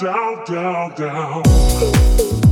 Down, down, down.